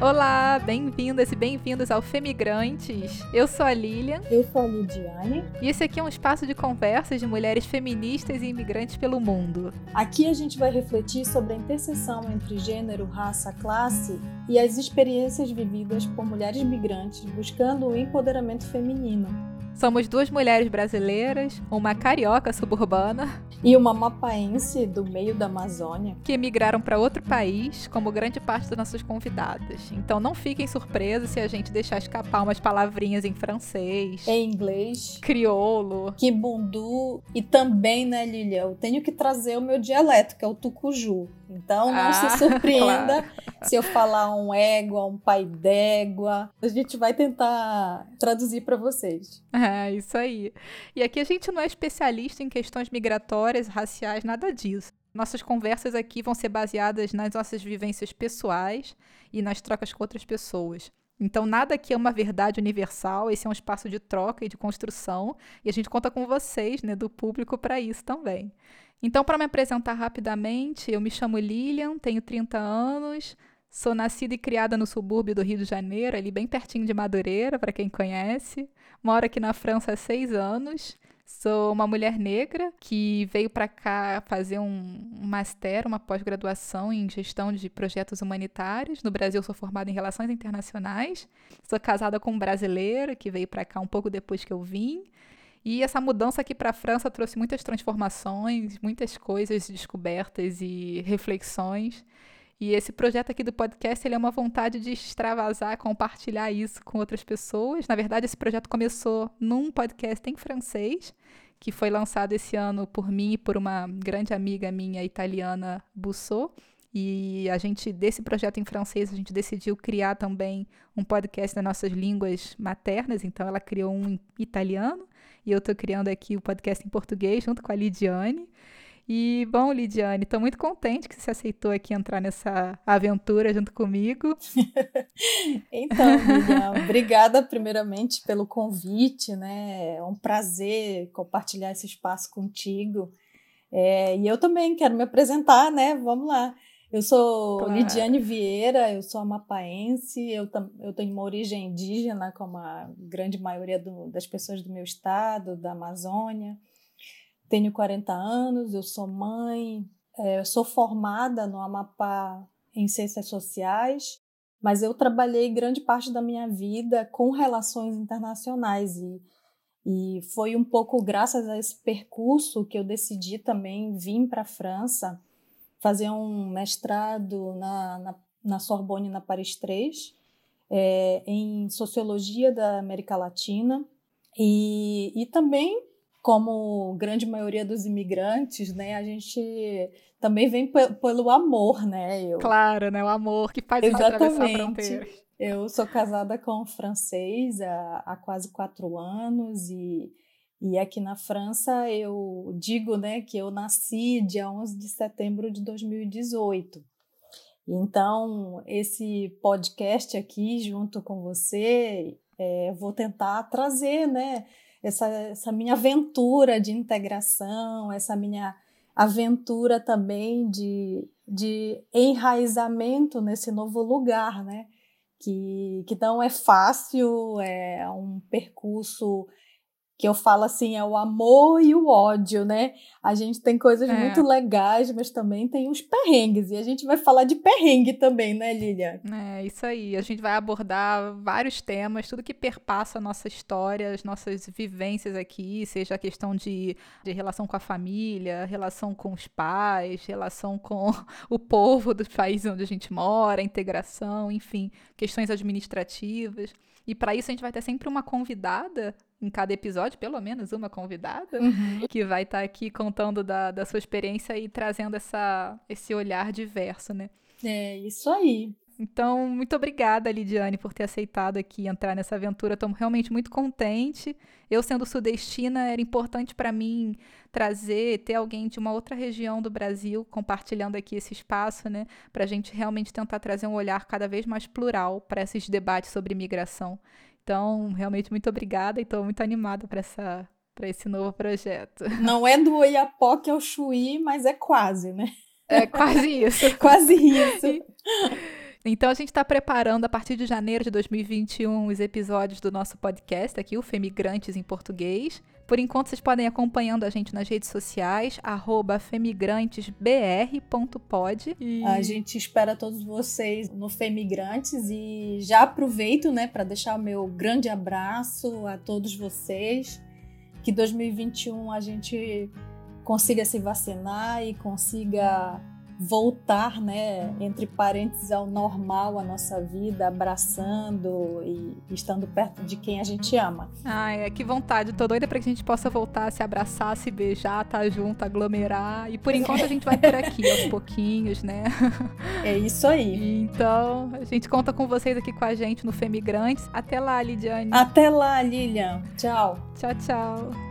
Olá, bem-vindas e bem-vindos ao Femigrantes. Eu sou a Lilian. Eu sou a Lidiane. E esse aqui é um espaço de conversas de mulheres feministas e imigrantes pelo mundo. Aqui a gente vai refletir sobre a interseção entre gênero, raça, classe e as experiências vividas por mulheres migrantes buscando o empoderamento feminino. Somos duas mulheres brasileiras, uma carioca suburbana e uma mapaense do meio da Amazônia. que emigraram para outro país, como grande parte das nossas convidadas. Então não fiquem surpresos se a gente deixar escapar umas palavrinhas em francês, em inglês, crioulo, kibundu e também, né, Lilia, eu tenho que trazer o meu dialeto, que é o tucuju. Então não ah, se surpreenda claro. se eu falar um égua, um pai d'égua. A gente vai tentar traduzir para vocês. É, isso aí. E aqui a gente não é especialista em questões migratórias, raciais, nada disso. Nossas conversas aqui vão ser baseadas nas nossas vivências pessoais e nas trocas com outras pessoas. Então, nada aqui é uma verdade universal, esse é um espaço de troca e de construção, e a gente conta com vocês, né, do público, para isso também. Então, para me apresentar rapidamente, eu me chamo Lilian, tenho 30 anos, sou nascida e criada no subúrbio do Rio de Janeiro, ali bem pertinho de Madureira, para quem conhece. Moro aqui na França há seis anos. Sou uma mulher negra que veio para cá fazer um master, uma pós-graduação em gestão de projetos humanitários. No Brasil, sou formada em relações internacionais. Sou casada com um brasileiro que veio para cá um pouco depois que eu vim. E essa mudança aqui para a França trouxe muitas transformações, muitas coisas descobertas e reflexões. E esse projeto aqui do podcast ele é uma vontade de extravasar, compartilhar isso com outras pessoas. Na verdade, esse projeto começou num podcast em francês, que foi lançado esse ano por mim e por uma grande amiga minha italiana, Bussot. E a gente, desse projeto em francês, a gente decidiu criar também um podcast nas nossas línguas maternas. Então, ela criou um em italiano e eu estou criando aqui o podcast em português junto com a Lidiane. E, bom, Lidiane, estou muito contente que você aceitou aqui entrar nessa aventura junto comigo. então, Lilian, obrigada primeiramente pelo convite, né? É um prazer compartilhar esse espaço contigo. É, e eu também quero me apresentar, né? Vamos lá. Eu sou claro. Lidiane Vieira, eu sou amapaense, eu, eu tenho uma origem indígena, como a grande maioria do, das pessoas do meu estado, da Amazônia. Tenho 40 anos, eu sou mãe, é, sou formada no Amapá em Ciências Sociais, mas eu trabalhei grande parte da minha vida com relações internacionais e, e foi um pouco graças a esse percurso que eu decidi também vir para a França fazer um mestrado na, na, na Sorbonne, na Paris 3, é, em Sociologia da América Latina, e, e também, como grande maioria dos imigrantes, né, a gente também vem pelo amor, né? Eu, claro, né? O amor que faz atravessar a fronteira. Eu sou casada com um francês há, há quase quatro anos e e aqui na França eu digo né, que eu nasci dia 11 de setembro de 2018. Então, esse podcast aqui, junto com você, é, vou tentar trazer né, essa, essa minha aventura de integração, essa minha aventura também de, de enraizamento nesse novo lugar, né? Que, que não é fácil, é um percurso que eu falo assim, é o amor e o ódio, né? A gente tem coisas é. muito legais, mas também tem os perrengues. E a gente vai falar de perrengue também, né, Lilia? É, isso aí. A gente vai abordar vários temas, tudo que perpassa a nossa história, as nossas vivências aqui, seja a questão de, de relação com a família, relação com os pais, relação com o povo dos países onde a gente mora, integração, enfim, questões administrativas. E para isso a gente vai ter sempre uma convidada em cada episódio, pelo menos uma convidada, uhum. que vai estar tá aqui contando da, da sua experiência e trazendo essa, esse olhar diverso, né? É, isso aí. Então, muito obrigada, Lidiane, por ter aceitado aqui entrar nessa aventura. Estou realmente muito contente. Eu, sendo sudestina, era importante para mim trazer, ter alguém de uma outra região do Brasil compartilhando aqui esse espaço, né? Para a gente realmente tentar trazer um olhar cada vez mais plural para esses debates sobre imigração. Então, realmente, muito obrigada e estou muito animada para essa para esse novo projeto. Não é do Oiapoque ao Chuí, mas é quase, né? É quase isso. quase isso. Então a gente está preparando a partir de janeiro de 2021 os episódios do nosso podcast aqui, o Femigrantes em Português. Por enquanto, vocês podem ir acompanhando a gente nas redes sociais, femigrantesbr.pod. E... A gente espera todos vocês no Femigrantes e já aproveito né, para deixar o meu grande abraço a todos vocês. Que 2021 a gente consiga se vacinar e consiga voltar, né, entre parênteses, ao normal, a nossa vida, abraçando e estando perto de quem a gente ama. Ai, é que vontade. Tô doida pra que a gente possa voltar, se abraçar, se beijar, estar tá junto, aglomerar. E por enquanto a gente vai por aqui, aos pouquinhos, né? É isso aí. Então, a gente conta com vocês aqui com a gente no Femigrantes. Até lá, Lidiane. Até lá, Lilian. Tchau. Tchau, tchau.